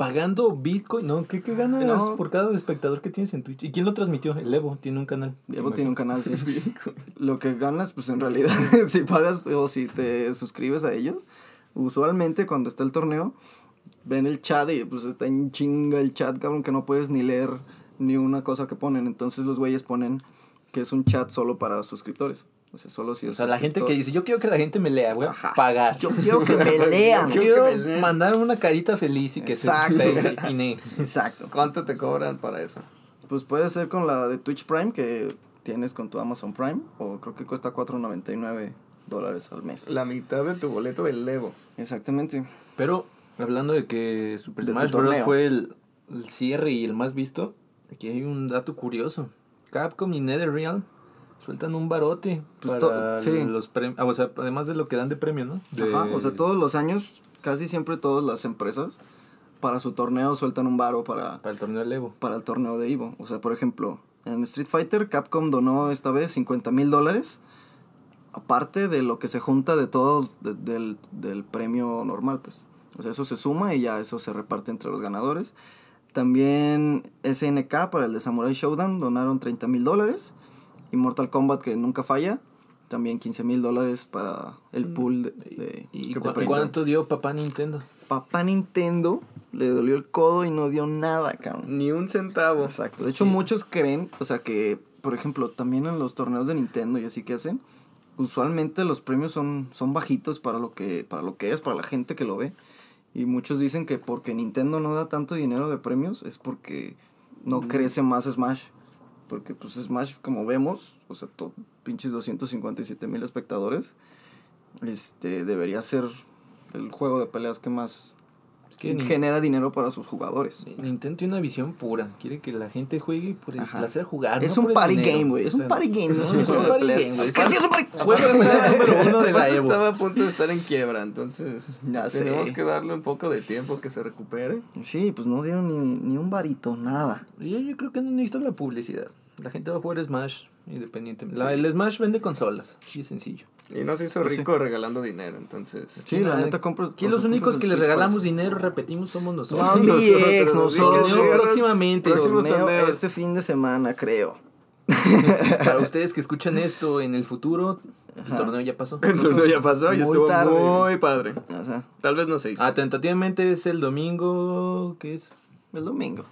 ¿Pagando Bitcoin? No, ¿qué, qué ganas No. por cada espectador que tienes en Twitch? ¿Y quién lo transmitió? El Evo tiene un canal. Evo tiene un canal, sí. Lo que ganas, pues en realidad, si pagas o si te suscribes a ellos, usualmente cuando está el torneo, ven el chat y pues está en chinga el chat, cabrón, que no puedes ni leer ni una cosa que ponen. Entonces los güeyes ponen que es un chat solo para suscriptores. O sea, solo si O sea, la gente que dice, yo quiero que la gente me lea, voy a Ajá. pagar. Yo quiero que me lean. Yo quiero me mandar una carita feliz y que Exacto. se. Exacto. ¿Cuánto te cobran para eso? Pues puede ser con la de Twitch Prime que tienes con tu Amazon Prime o creo que cuesta 4.99 dólares al mes. La mitad de tu boleto del Evo. Exactamente. Pero, hablando de que Super De Smash Bros. fue el, el cierre y el más visto, aquí hay un dato curioso. Capcom y NetherRealm sueltan un barote Pues para sí. los premios. o sea, además de lo que dan de premio, ¿no? De- Ajá, o sea, todos los años, casi siempre todas las empresas para su torneo sueltan un varo para, Para el torneo del Evo. para el torneo de Evo. O sea, por ejemplo, en Street Fighter, Capcom donó esta vez 50 mil dólares. Aparte de lo que se junta de todo de- del, del premio normal, pues. O sea, eso se suma y ya eso se reparte entre los ganadores. También SNK para el de Samurai Showdown donaron 30 mil dólares. Y Mortal Kombat, que nunca falla, también 15 mil dólares para el pool de... de- ¿Y cu- cuánto dio papá Nintendo? Papá Nintendo le dolió el codo y no dio nada, cabrón. Ni un centavo. Exacto. De hecho, Sí. muchos creen, o sea, que, por ejemplo, también en los torneos de Nintendo y así que hacen, usualmente los premios son, son bajitos para lo, que, para lo que es, para la gente que lo ve. Y muchos dicen que porque Nintendo no da tanto dinero de premios es porque no crece más Smash. Porque pues Smash, como vemos, o sea, to- pinches 257 mil espectadores, este, debería ser el juego de peleas que más Es que genera dinero para sus jugadores. Nintendo tiene una visión pura. Quiere que la gente juegue por el Ajá. placer de jugar. Es no un party dinero. game, güey. Es O un sea, party game, no es no, un es un party game, güey. ¿Qué sí es un party- Juego de peleas número uno de la Evo. estaba a punto de estar en quiebra, entonces Ya tenemos sé. que darle un poco de tiempo que se recupere. Sí, pues no dieron ni, ni un varito, nada. Yo, yo creo que no necesita la publicidad. La gente va a jugar Smash independientemente. La- el Smash vende consolas. Así de sencillo. Y no se hizo Pues sí. rico regalando dinero, entonces. Sí, la neta compro. Aquí o los únicos que les regalamos dinero, repetimos, somos nosotros. Juan Nosotros, nosotros. Próximamente. Torneo este fin de semana, creo. Para ustedes que escuchan esto en el futuro, el Ajá. torneo ya pasó. El torneo ya pasó y estuvo tarde. muy padre. O sea, Tal vez no se hizo. Ah, tentativamente es el domingo, ¿qué es? el domingo.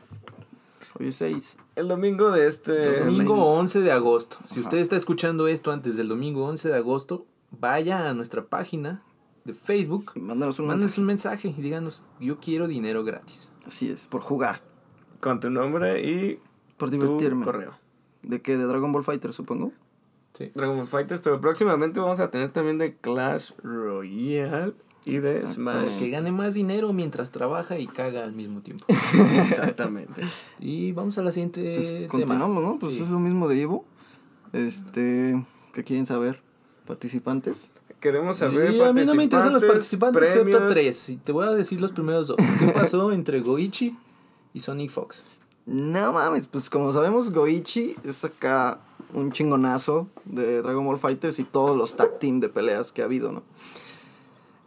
Hoy es 6. El domingo de este. El domingo mes. 11 de agosto. Si Ajá. usted está escuchando esto antes del domingo 11 de agosto, vaya a nuestra página de Facebook, Mándanos un mensaje. un mensaje y díganos, yo quiero dinero gratis. Así es, por jugar. Con tu nombre y Por tu divertirme. correo. ¿De qué? ¿De Dragon Ball Fighter, supongo? Sí. Dragon Ball Fighters, pero próximamente vamos a tener también de Clash Royale y de. Smash. Que gane más dinero mientras trabaja y caga al mismo tiempo. Exactamente. Y vamos a la siguiente Pues tema. continuamos, ¿no? Pues Sí. es lo mismo de Evo. Este. ¿Qué quieren saber? ¿Participantes? Queremos saber. Y a mí no me interesan los participantes excepto premios. tres. Y te voy a decir los primeros dos. ¿Qué pasó entre Goichi y Sonic Fox? No mames, pues como sabemos, Goichi es acá un chingonazo de Dragon Ball Fighters y todos los tag team de peleas que ha habido, ¿no?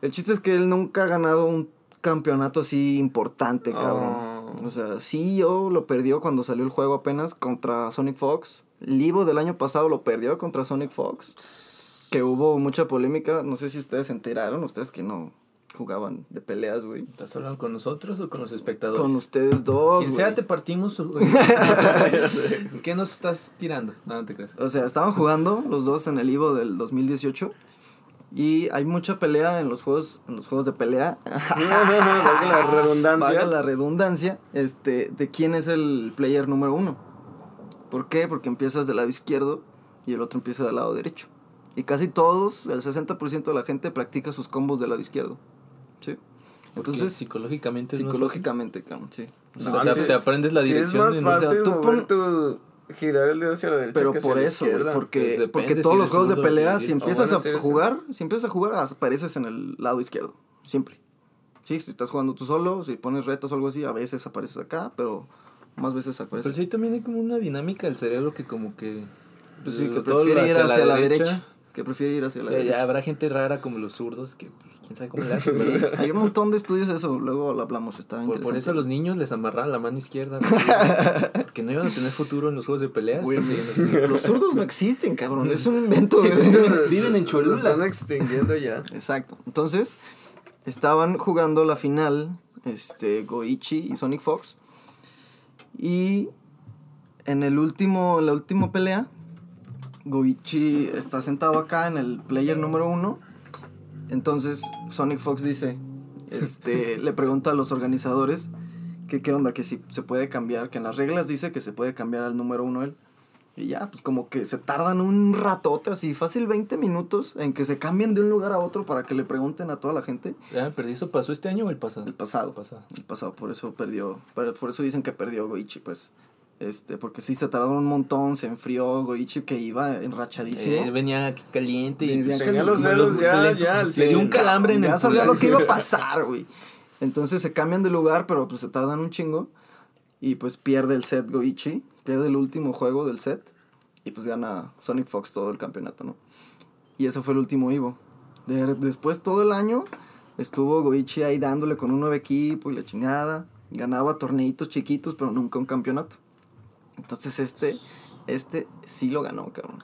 El chiste es que él nunca ha ganado un campeonato así importante, cabrón. Oh. O sea, sí, yo lo perdió cuando salió el juego apenas contra Sonic Fox. El Evo del año pasado lo perdió contra Sonic Fox. Que hubo mucha polémica, no sé si ustedes se enteraron, ustedes que no jugaban de peleas, güey. ¿Estás hablando con nosotros o con los espectadores? Con ustedes dos, Quien sea, te partimos. güey. ¿Qué nos estás tirando? No, no te creas. O sea, estaban jugando los dos en el Evo del 2018 y hay mucha pelea en los juegos, en los juegos de pelea. Valga la redundancia. Valga la redundancia, este, de quién es el player número uno. ¿Por qué? Porque empiezas del lado izquierdo y el otro empieza del lado derecho. Y casi todos, el 60% de la gente practica sus combos del lado izquierdo. ¿Sí? Entonces, psicológicamente psicológicamente, cabrón, sí. No, O sea, te, aprendes la Sí, dirección. más o sea, tú mover pon- tu- girar el dedo hacia la derecha Pero que por eso, izquierda. porque, Pues porque todos los juegos de pelea, si empiezas a jugar, si empiezas a jugar, apareces en el lado izquierdo, siempre. Sí, si estás jugando tú solo, si pones retas o algo así, a veces apareces acá, pero más veces Pero apareces. sí también hay como una dinámica del cerebro que como que... Pues sí, que prefiere ir hacia, la derecha. Que prefiere ir hacia la derecha. habrá gente rara como los zurdos que pues, quién sabe cómo le hacen. Sí, ¿verdad? hay un montón de estudios de eso, luego lo hablamos, está Por, interesante. por eso a los niños les amarraban la mano izquierda. Porque, no iban a tener futuro en los juegos de peleas. Güey, así, así. Los zurdos no existen, cabrón, es un invento. Viven en Lo Cholula. están extinguiendo ya. Exacto. Entonces, estaban jugando la final, este, Goichi y Sonic Fox. Y en el último, en la última pelea, Goichi está sentado acá en el player número uno. Entonces, Sonic Fox dice, este, le pregunta a los organizadores que qué onda, que si se puede cambiar, que en las reglas dice que se puede cambiar al número uno él. Y ya, pues como que se tardan un ratote, así fácil 20 minutos en que se cambien de un lugar a otro para que le pregunten a toda la gente. Ya me perdí. ¿Eso pasó este año o el pasado? El pasado. El pasado. El pasado, por eso perdió, por por eso dicen que perdió Goichi, pues. Este, porque sí se tardaron un montón, se enfrió Goichi que iba enrachadísimo. Sí, venía caliente y Venía pues, Tenía los dedos ya, le, ya, dio un calambre en ya el sabía pulgar. lo que iba a pasar, güey. Entonces se cambian de lugar, pero pues se tardan un chingo. Y pues pierde el set Goichi, pierde el último juego del set. Y pues gana Sonic Fox todo el campeonato, ¿no? Y ese fue el último Ivo. De- después todo el año estuvo Goichi ahí dándole con un nuevo equipo y la chingada. Ganaba torneitos chiquitos, pero nunca un campeonato. Entonces este Este sí lo ganó, cabrón.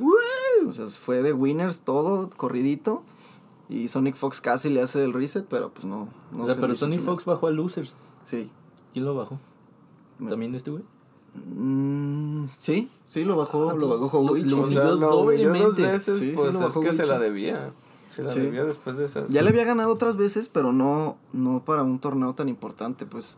O sea, fue de winners todo, corridito. Y Sonic Fox casi le hace el reset, pero pues no. no o sea, se pero final. Fox bajó a Losers. Sí. ¿Quién lo bajó? ¿También este güey? Mm, sí, sí, lo bajó, Ah, lo bajó lo- Goichi. lo- O sea, Subió lo humilló dos doblemente. veces, Sí, sí, pues lo es que se la debía. Se la Sí. debía después de esas. Ya le había ganado otras veces, pero no, no para un torneo tan importante, pues.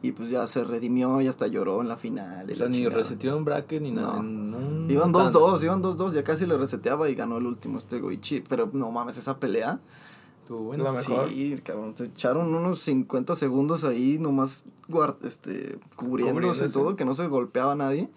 Y pues ya se redimió y hasta lloró en la final. O sea, ni chingada. resetearon bracket ni nada. No. en un- Iban tan- 2-2, iban 2-2, ya casi le reseteaba y ganó el último este Goichi. Pero no mames, esa pelea. Estuvo bueno. La mejor. Sí, cabrón, se echaron unos 50 segundos ahí nomás guard, este, cubriéndose, Cubriéndose. todo, que no se golpeaba a nadie.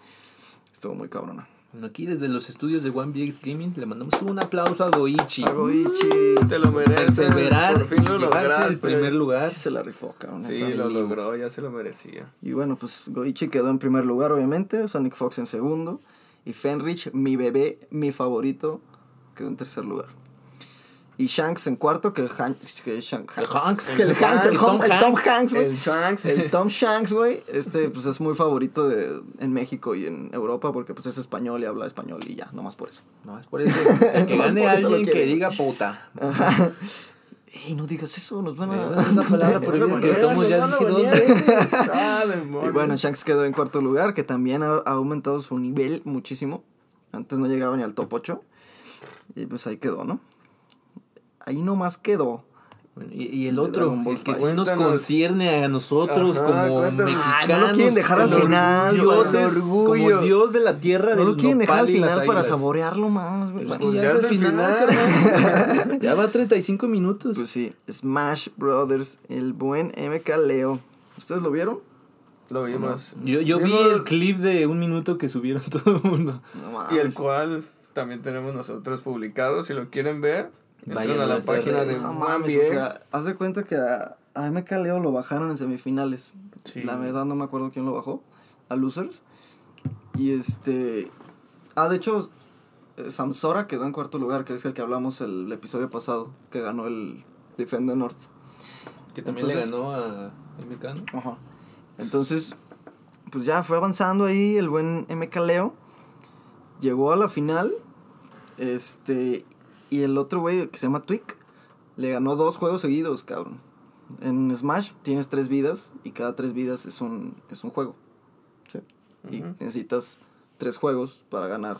Estuvo muy cabrona. Bueno, aquí desde los estudios de One BX Gaming le mandamos un aplauso a Goichi. A Goichi. Te lo mereces. Perseverar por fin lo llevarse el lograste. primer lugar. Sí se la rifó, cabrón. Sí, lo Y- logró, ya se lo merecía. Y bueno, pues Goichi quedó en primer lugar, obviamente. Sonic Fox en segundo. Y Fenrich, mi bebé, mi favorito, quedó en tercer lugar. Y Shanks en cuarto, que, Han- que Shank- Hanks. El, El Hanks, el, Hanks. Tom, el Tom Hanks. Güey. El Trunks. El Tom Shanks, güey, este pues es muy favorito de, en México y en Europa porque pues es español y habla español y ya, nomás por eso. No, es por eso. El que Nomás gane alguien que diga puta. Ey, no digas eso, nos van a... Esa es una palabra prohibida que todos ya dije dos veces. Ah, Y bueno, Shanks quedó en cuarto lugar, que también ha, ha aumentado su nivel muchísimo. Antes no llegaba ni al top 8. Y pues ahí quedó, ¿no? Ahí nomás quedó. Y, y el otro, el que sí nos concierne a nosotros Ajá, como cuéntanos. mexicanos. Ah, no lo quieren dejar al final, Dioses, como dios de la tierra No del lo quieren dejar al final para águilas. saborearlo más, güey. Pues Pues ya, ya es final, final. carnal. Ya va 35 minutos. Pues sí, Smash Brothers, el buen MK Leo. ¿Ustedes lo vieron? Lo vimos. yo yo vi el clip de un minuto que subieron todo el mundo. No Y el cual también tenemos nosotros publicado. Si lo quieren ver, Vayan a la página de mames, o sea, haz de cuenta que a, a MK Leo lo bajaron en semifinales. Sí. La verdad no me acuerdo quién lo bajó. A Losers. Y este. Ah, de hecho, eh, Samsora quedó en cuarto lugar, que es el que hablamos el, episodio pasado, que ganó el Defender North. Que también Entonces- le ganó a MK, ¿no? Ajá. Entonces, pues ya fue avanzando ahí el buen MK Leo. Llegó a la final. Este. Y el otro güey, que se llama Twig, le ganó dos juegos seguidos, cabrón. En Smash tienes tres vidas y cada tres vidas es un, es un juego. ¿sí? Y necesitas tres juegos para ganar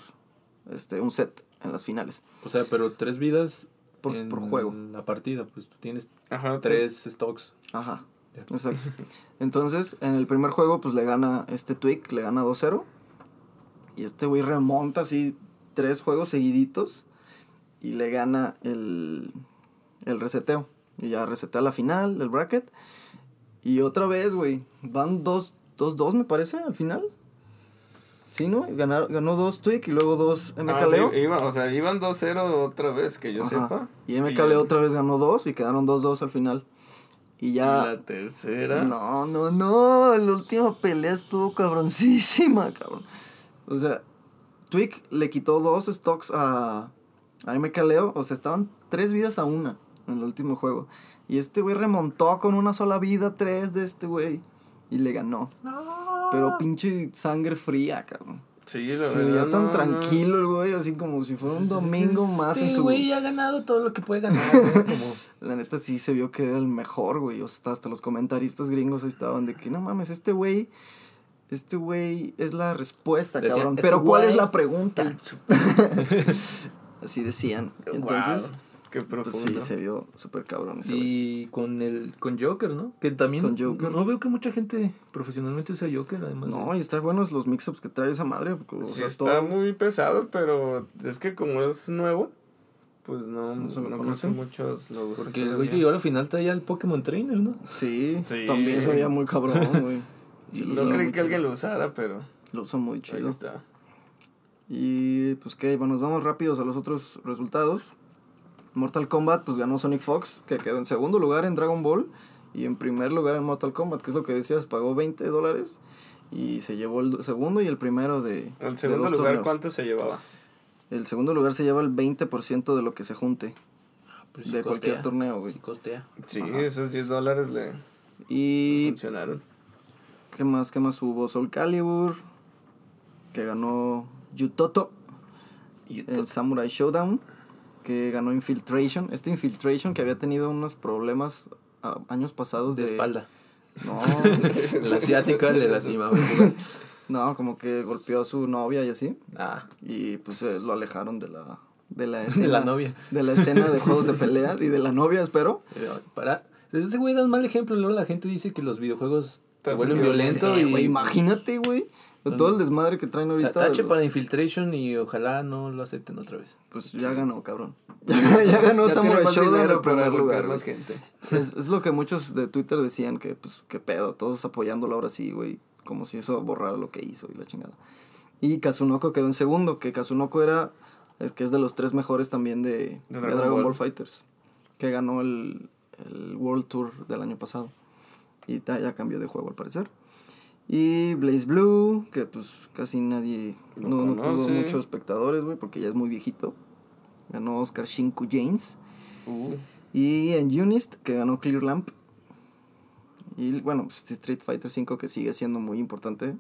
este, un set en las finales. O sea, pero tres vidas Por- en por juego. la partida. Pues tú tienes Ajá, tres stocks. Ajá. Exacto. Entonces, en el primer juego, pues le gana este Twig, le gana 2-0. Y este güey remonta así tres juegos seguiditos. Y le gana el, el reseteo. Y ya resetea la final, el bracket. Y otra vez, güey. Van 2-2, me parece, al final. Sí, ¿no? Ganó dos Twig y luego dos MK Ah, iba- o sea, iban 2-0 otra vez, que yo Ajá. sepa. Y MK Leo otra vez ganó dos y quedaron 2-2 al final. Y ya. la tercera. No, no, no. La última pelea estuvo cabroncísima, cabrón. O sea, Twig le quitó dos stocks a, a MK Leo. O sea, estaban tres vidas a una en el último juego. Y este güey remontó con una sola vida tres de este güey. Y le ganó. Pero pinche sangre fría, cabrón. Sí, la Se veía tan no, no. tranquilo el güey, así como si fuera un domingo más en Este su... güey ha ganado todo lo que puede ganar. ¿no? Como, La neta sí se vio que era el mejor, güey. O sea, hasta, los comentaristas gringos ahí estaban de que no mames, este güey. Este güey es la respuesta, Decían, cabrón. "Este Pero ¿cuál es la pregunta? Así decían. Entonces, qué pues profundo. sí, se vio súper cabrón ese y con el con Joker, ¿no? Que también Con Joker. no veo que mucha gente profesionalmente usa Joker, además. No, y están buenos los mix-ups que trae esa madre. O Sí, sea, está todo- muy pesado, pero es que como es nuevo, pues no, No no, se que conocen. muchos lo usen Porque el güey que llegó a la final traía el Pokémon Trainer, ¿no? Sí, Sí. también se veía muy cabrón, güey. No creí que alguien lo usara, pero Lo usa muy ahí chido. está. Y pues que, bueno, nos vamos rápidos a los otros resultados. Mortal Kombat, pues ganó Sonic Fox, que quedó en segundo lugar en Dragon Ball y en primer lugar en Mortal Kombat, que es lo que decías, pagó 20 dólares y se llevó el segundo y el primero de. El de segundo dos lugar, torneos. ¿cuánto se llevaba? El segundo lugar se lleva el 20% de lo que se junte Pues sí de cualquier costea, torneo, güey. Sí costea. Sí, Ajá. esos 10 dólares le Y. funcionaron. ¿Qué más? ¿Qué más hubo? Soul Calibur, que ganó Yutoto, el Samurai Showdown, que ganó Infiltration. Este Infiltration que había tenido unos problemas ah, años pasados De de... espalda. No, El asiático le lastimaba. jugar. no, como que golpeó a su novia y así. Ah, Y pues eh, lo alejaron de la, de la de escena. la novia. De la escena de juegos de pelea y de la novia, espero. Pero Para, ese güey da un mal ejemplo. Luego la gente dice que los videojuegos te vuelven hacen violento Sí, y. imagínate, güey. Todo el desmadre que traen Ta- ahorita. Tache para Infiltration y ojalá no lo acepten otra vez. Pues ya ganó, cabrón. Ya, ya ganó Ya Samurai dinero en primer lugar. más gente. Es, es lo que muchos de Twitter decían que, pues, qué pedo, todos apoyándolo ahora sí, güey. Como si eso borrara lo que hizo y la chingada. Y Kazunoko quedó en segundo, que Kazunoko era, es que es de los tres mejores también de, de Dragon Dragon, Ball. Ball. Fighters. Que ganó el, el World Tour del año pasado. Y ta- ya cambió de juego al parecer. Y Blaze Blue, que pues casi nadie, Lo no, no tuvo muchos espectadores, güey, porque ya es muy viejito. Ganó Oscar Shinku James. Uh, Y en Unist, que ganó Clear Lamp. Y bueno, pues, Street Fighter V, que sigue siendo muy importante.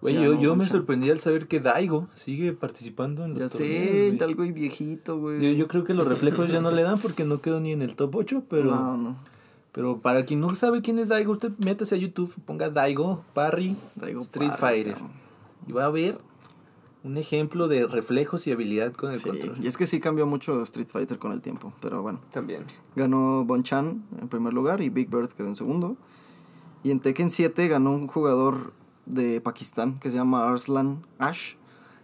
Güey, yo, no yo me sorprendí al saber que Daigo sigue participando en los Ya torneos, sé, güey. algo y viejito, güey. Yo, yo creo que los reflejos ya no le dan porque no quedó ni en el top 8, pero, No, no. Pero para quien no sabe quién es Daigo, usted métase a YouTube, ponga Daigo, Parry, Daigo Street Parry, Fighter. cabrón. Y va a ver un ejemplo de reflejos y habilidad con el Sí, control. y es que sí cambió mucho Street Fighter con el tiempo, pero bueno. también. Ganó Bon Chan en primer lugar y Big Bird quedó en segundo. Y en Tekken 7 ganó un jugador de Pakistán que se llama Arslan Ash,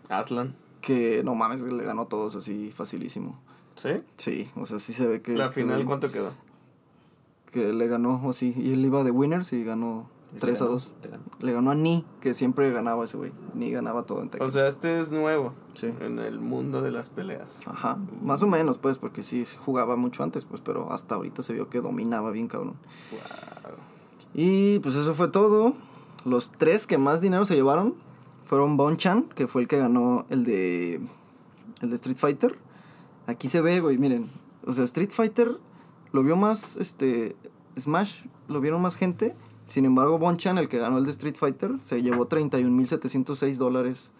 Aslan. que no mames, le ganó a todos así facilísimo. ¿Sí? Sí, o sea, sí se ve que... La este final, güey- ¿cuánto quedó? Que le ganó, o sí, y él iba de winners y ganó Le 3 a ganó, 2. le ganó. Le ganó a Ni, que siempre ganaba ese güey. Ni ganaba todo en Tekken. O sea, este es nuevo Sí. en el mundo de las peleas. Ajá, más o menos, pues, porque sí jugaba mucho antes, pues, pero hasta ahorita se vio que dominaba bien, cabrón. Y pues eso fue todo. Los tres que más dinero se llevaron fueron Bonchan, que fue el que ganó el de, el de Street Fighter. Aquí se ve, güey, miren. O sea, Street Fighter lo vio más, este, Smash lo vieron más gente. Sin embargo, Bonchan, el que ganó el de Street Fighter, se llevó 31.706 dólares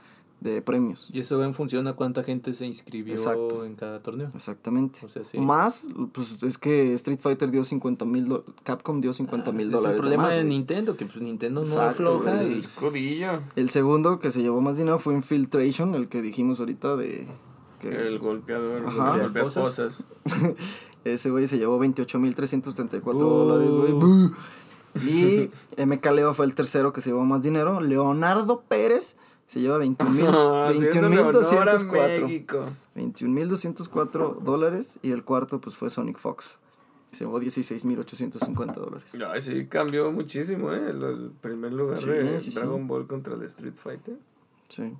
de premios. Y eso va en función a cuánta gente se inscribió Exacto. en cada torneo. Exactamente. O sea, sí. Más, pues es que Street Fighter dio 50 mil, Capcom dio 50 mil Ah, dólares. Es el de problema más, de. Nintendo, que pues Nintendo no afloja y. El segundo que se llevó más dinero fue Infiltration, el que dijimos ahorita de... Que El golpeador. Ajá. el golpea Esposas. ese güey se llevó 28.334 Uh. dólares, güey. Y MK Leo fue el tercero que se llevó más dinero. Leonardo Pérez se lleva 21.000 Haciéndole honor a 21.204. México. 21.204 dólares. Y el cuarto pues fue Sonic Fox. Se llevó 16.850 dólares. Ay, sí, cambió muchísimo, ¿eh? El, el primer lugar Sí, de sí, sí. Dragon Ball contra el Street Fighter. Sí.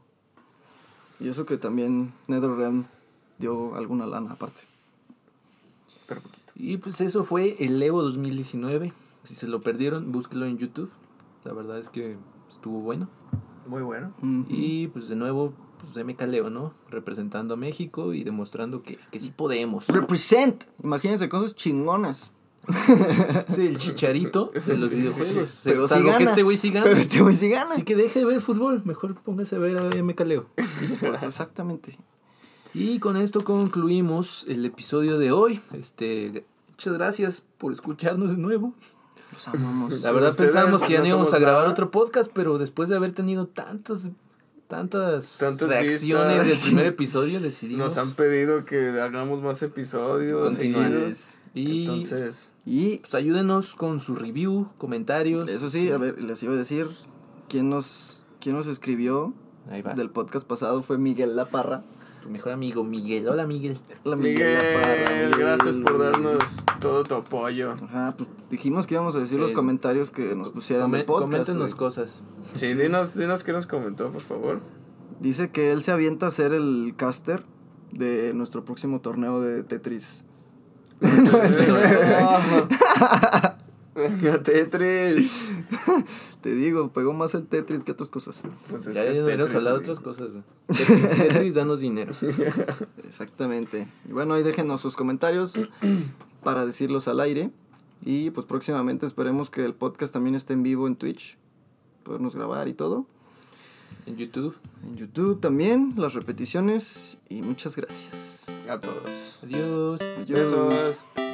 Y eso que también NetherRealm dio alguna lana aparte. Y pues eso fue el Evo 2019. Si se lo perdieron, búsquelo en YouTube. La verdad es que estuvo bueno. Muy bueno. Y pues de nuevo, pues MK Leo, ¿no? Representando a México y demostrando que, que sí podemos. Represent. Imagínense cosas chingonas. Es el chicharito de los videojuegos. Pero sí Salvo que gana. este güey sí gana. Pero este güey sí gana. Así que deje de ver fútbol. Mejor póngase a ver a MK Leo. Esports, exactamente. Y con esto concluimos el episodio de hoy. Este, muchas gracias por escucharnos de nuevo. Los amamos. La verdad pensábamos que ya no íbamos a grabar nada. otro podcast, pero después de haber tenido tantas tantas Tantas reacciones del primer episodio decidimos Nos han pedido que hagamos más episodios. Continuar. seguidos. y Entonces, Y pues ayúdenos con su review, comentarios. eso sí, a ver, les iba a decir quién nos, quién nos escribió Ahí vas. del podcast pasado fue Miguel La Parra. Tu mejor amigo Miguel. Hola Miguel. Hola, Miguel, Miguel. gracias por darnos todo tu apoyo. Ajá, pues dijimos que íbamos a decir Sí, los comentarios que nos pusieran Come- del podcast. coméntenos güey. cosas. Sí, dinos, dinos qué nos comentó, por favor. Dice que él se avienta a ser el caster de nuestro próximo torneo de Tetris. Venga, Tetris. Te digo, pegó más el Tetris que otras cosas. Pues es Ya deberíamos hablar de otras cosas. Tetris, Tetris, danos dinero. Exactamente. Y bueno, ahí déjenos sus comentarios para decirlos al aire. Y pues próximamente esperemos que el podcast también esté en vivo en Twitch. Podernos grabar y todo. En YouTube. En YouTube también, las repeticiones y muchas gracias. A todos. Adiós. Adiós. Besos.